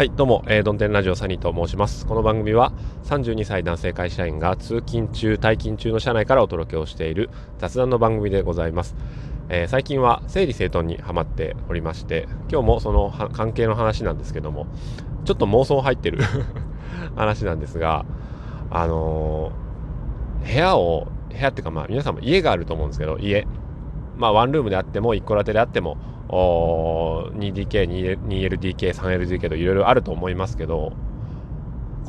はい、どうも、えー、ドンテンラジオサニーと申します。この番組は32歳男性会社員が通勤中、退勤中の社内からお届けをしている雑談の番組でございます。えー、最近は整理整頓にハマっておりまして、今日もその関係の話なんですけども、ちょっと妄想入ってる 話なんですが、あのー、部屋を、部屋っていうかまあ皆さんも家があると思うんですけど、家。まあワンルームであっても、一戸建てであっても、2DK、2LDK、3LDK といろいろあると思いますけど、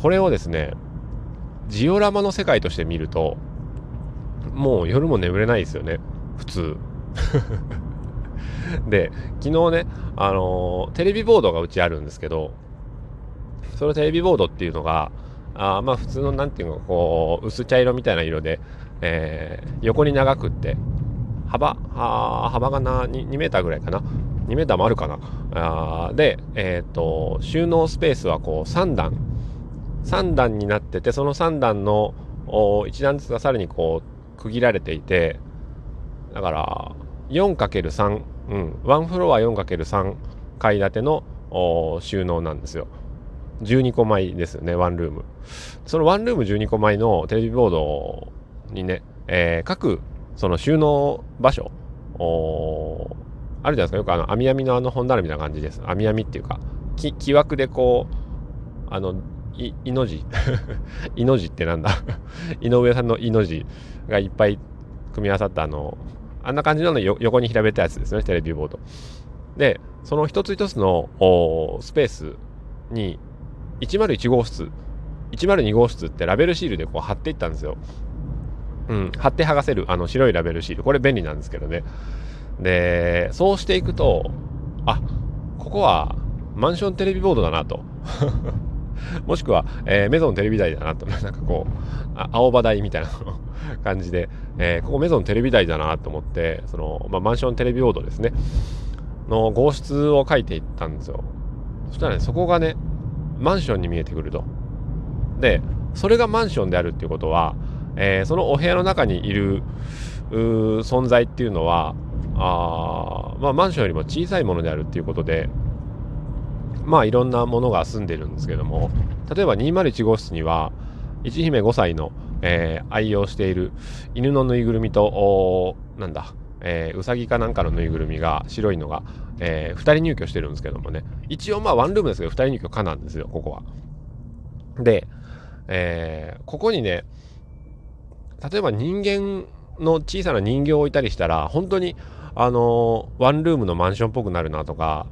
これをですね、ジオラマの世界として見ると、もう夜も眠れないですよね、普通。で、昨日ね、あのー、テレビボードがうちあるんですけど、そのテレビボードっていうのが、あまあ普通のなんていうのこう薄茶色みたいな色で、えー、横に長くって幅幅がな 2, 2メーターぐらいかな。2メーターもあるかな。あで、えっ、ー、と収納スペースはこう3段。3段になっててその3段の1段ずつがさらにこう区切られていてだから 4×3 うん1フロア 4×3 階建ての収納なんですよ。12個米ですよねワンルーム。そのワンルーム12個米のテレビボードにね、えー、各その収納場所あるじゃないですか。よくあの網網のあの本棚みたいな感じです。網網っていうか木木枠でこうあのいいの字。いの字ってなんだ？井上さんのいの字がいっぱい組み合わさったあのあんな感じなの横に平べったやつですね。テレビボード。でその一つ一つのスペースに101号室102号室ってラベルシールでこう貼っていったんですよ。うん、貼って剥がせるあの白いラベルシール。これ便利なんですけどね。でそうしていくとあここはマンションテレビボードだなと。もしくは、えー、メゾンテレビ台だなと。なんかこう青葉台みたいな感じで、えー、ここメゾンテレビ台だなと思ってその、まあ、マンションテレビボードですね。の号室を書いていったんですよ。そしたらねそこがねマンションに見えてくると。でそれがマンションであるっていうことはえー、そのお部屋の中にいる存在っていうのはあ、まあ、マンションよりも小さいものであるっていうことでまあいろんなものが住んでるんですけども例えば201号室には一姫5歳の、えー、愛用している犬のぬいぐるみとなんだ、えー、うさぎかなんかのぬいぐるみが白いのが、えー、2人入居してるんですけどもね一応まあワンルームですけど2人入居可なんですよここは。で、えー、ここにね例えば人間の小さな人形を置いたりしたら本当にあのワンルームのマンションっぽくなるなとか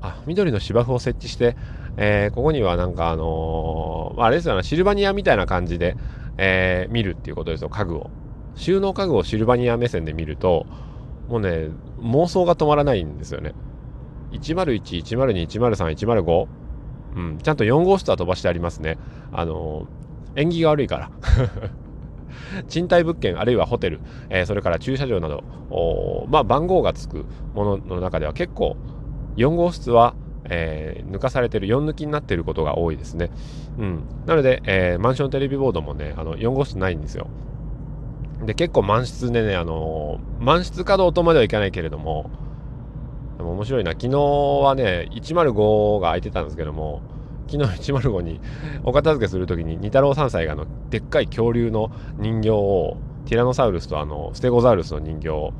あ緑の芝生を設置して、えー、ここにはなんかあのー、あれですよねシルバニアみたいな感じで、えー、見るっていうことですよ家具を。収納家具をシルバニア目線で見るともうね妄想が止まらないんですよね。101、102、103、105うん、ちゃんと4号室は飛ばしてありますね。あの縁起が悪いから。賃貸物件あるいはホテル、えー、それから駐車場などまあ、番号がつくものの中では結構4号室は、えー、抜かされてる4抜きになっていることが多いですね、うん、なので、えー、マンションテレビボードもねあの4号室ないんですよ。で結構満室でね、あの満室稼働とまではいかないけれどもでも面白いな。昨日はね105が空いてたんですけども昨日105にお片付けする時に二太郎3歳があのでっかい恐竜の人形をティラノサウルスとあのステゴザウルスの人形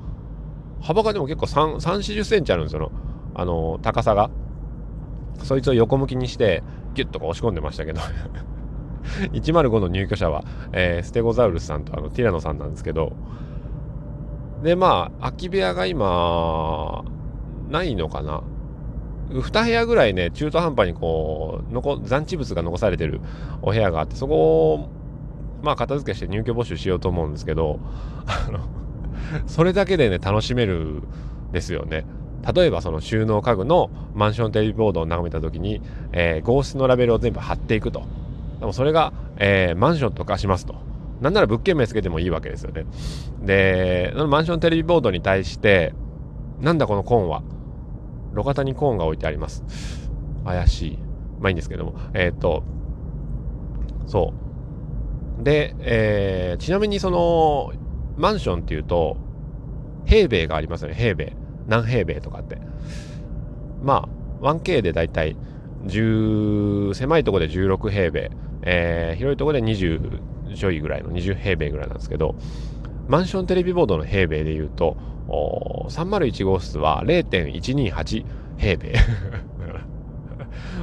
幅がでも結構3 4 0センチあるんですよあの高さが。そいつを横向きにしてギュッと押し込んでましたけど。105の入居者は、えー、ステゴザウルスさんとあのティラノさんなんですけど。でまあ空き部屋が今ないのかな。2部屋ぐらいね、中途半端にこう、残残地物が残されてるお部屋があって、そこを、まあ、片付けして入居募集しようと思うんですけど、あの、それだけでね、楽しめるですよね。例えばその収納家具のマンションテレビボードを眺めた時に、えー、合室のラベルを全部貼っていくと。でもそれが、えー、マンションとかしますと。なんなら物件名つけてもいいわけですよね。で、マンションテレビボードに対して、なんだこのコンは？路肩にコーンが置いてあります。怪しい。まあいいんですけども。えっ、ー、と、そう。で、えー、ちなみにその、マンションっていうと、平米がありますよね、平米。何平米とかって。まあ、1K でだいたい10狭いとこで16平米、えー、広いとこで20ちょいぐらいの20平米ぐらいなんですけどマンションテレビボードの平米でいうと301号室は0.128平米。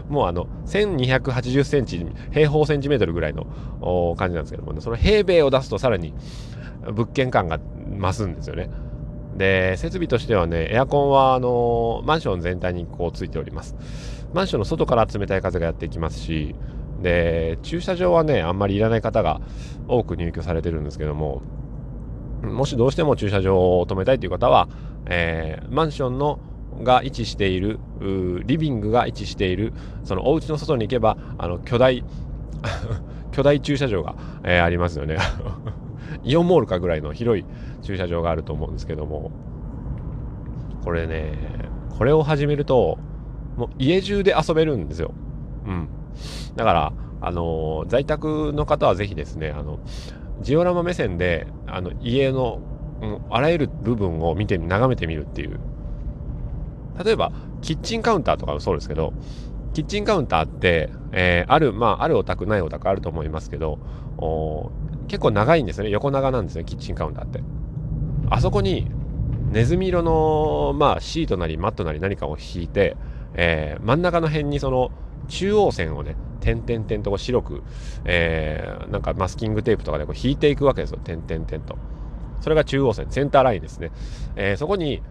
もうあの1280センチ平方センチメートルぐらいの感じなんですけども、ね、その平米を出すとさらに物件感が増すんですよね。で設備としてはねエアコンはあのマンション全体にこうついております。マンションの外から冷たい風がやってきますしで駐車場はねあんまりいらない方が多く入居されてるんですけどももしどうしても駐車場を止めたいという方は、えー、マンションのが位置しているリビングが位置しているそのお家の外に行けばあの巨大 巨大駐車場が、えー、ありますよね。イオンモールかぐらいの広い駐車場があると思うんですけども。これねこれを始めるともう家中で遊べるんですよ。うん。だからあの在宅の方はぜひですねあのジオラマ目線であの家の、あらゆる部分を見て眺めてみるっていう。例えばキッチンカウンターとかもそうですけどキッチンカウンターって、えー、あるまああるお宅ないお宅あると思いますけど結構長いんですね。横長なんですねキッチンカウンターって。あそこにネズミ色の、まあ、シートなりマットなり何かを引いて、えー、真ん中の辺にその中央線をね点々点とこう白く、えー、なんかマスキングテープとかでこう引いていくわけですよ。点々点と。それが中央線センターラインですね、えー、そこに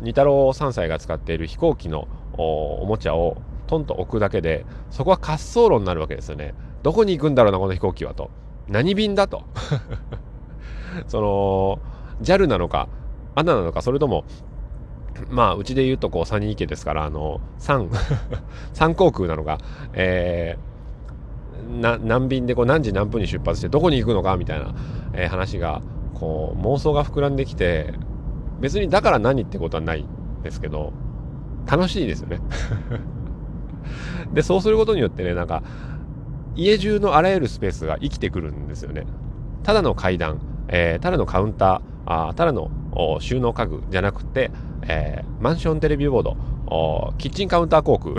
二太郎3歳が使っている飛行機のおもちゃをトンと置くだけでそこは滑走路になるわけですよね。どこに行くんだろうなこの飛行機はと。何便だと。その JAL なのか ANA なのかそれともまあうちで言うとこうサニー家ですからあの3 3 航空なのかえー、な何便でこう何時何分に出発してどこに行くのかみたいな、えー、話がこう妄想が膨らんできて別にだから何ってことはないですけど楽しいですよね。でそうすることによってねなんか家中のあらゆるスペースが生きてくるんですよね。ただの階段、えー、ただのカウンターあただの収納家具じゃなくて、えー、マンションテレビボード。キッチンカウンター航空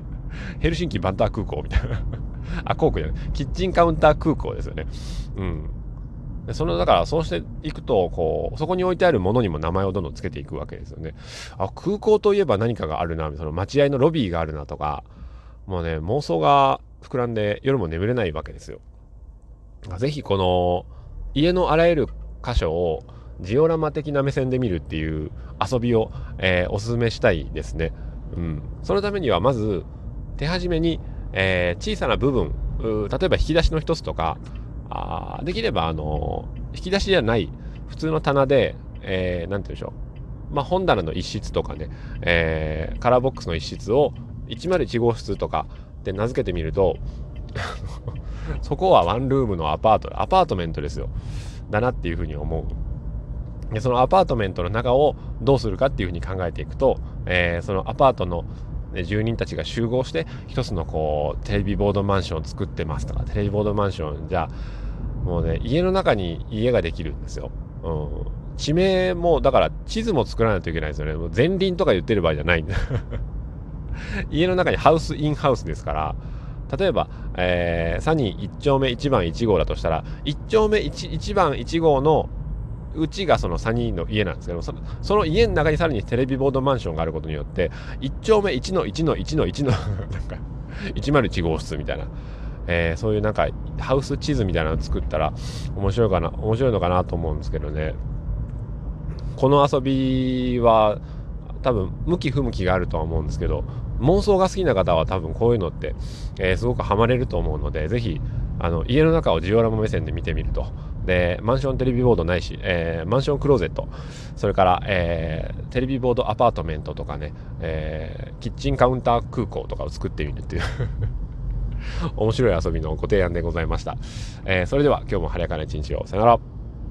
ヘルシンキバンター空港みたいな。あ航空じゃない。キッチンカウンター空港ですよね。うん。そのだからそうしていくとこうそこに置いてあるものにも名前をどんどんつけていくわけですよね。あ空港といえば何かがあるなその待合のロビーがあるなとか。もうね妄想が膨らんで夜も眠れないわけですよ。ぜひこの家のあらゆる箇所をジオラマ的な目線で見るっていう遊びを、えー、おすすめしたいですね。うん。そのためにはまず手始めに、えー、小さな部分、例えば引き出しの一つとか、あできれば、あのー、引き出しじゃない普通の棚で、えー、て言うんでしょう。まあ、本棚の一室とかね、えー、カラーボックスの一室を101号室とかで名付けてみると そこはワンルームのアパート、アパートメントですよ。だなっていうふうに思う。でそのアパートメントの中をどうするかっていうふうに考えていくと、えー、そのアパートの住人たちが集合して一つのこうテレビボードマンションを作ってますとかテレビボードマンションじゃもうね家の中に家ができるんですよ。うん、地名もだから地図も作らないといけないですよね。もう前輪とか言ってる場合じゃないんだ。家の中にハウスインハウスですから例えば、えー、サニー1丁目1番1号だとしたら1丁目 1, 1番1号のうちがそのサニーの家なんですけどそのその家の中にさらにテレビボードマンションがあることによって1丁目1の1の1の1の なんか101号室みたいな、えー、そういうなんかハウス地図みたいなの作ったら面白いかな面白いのかなと思うんですけどね。この遊びは多分向き不向きがあるとは思うんですけど妄想が好きな方は多分こういうのって、えー、すごくハマれると思うのでぜひあの家の中をジオラマ目線で見てみると。でマンションテレビボードないし、えー、マンションクローゼット。それから、えー、テレビボードアパートメントとかね、えー、キッチンカウンター空港とかを作ってみるっていう。面白い遊びのご提案でございました、えそれでは今日も晴れやかな一日を。さよなら。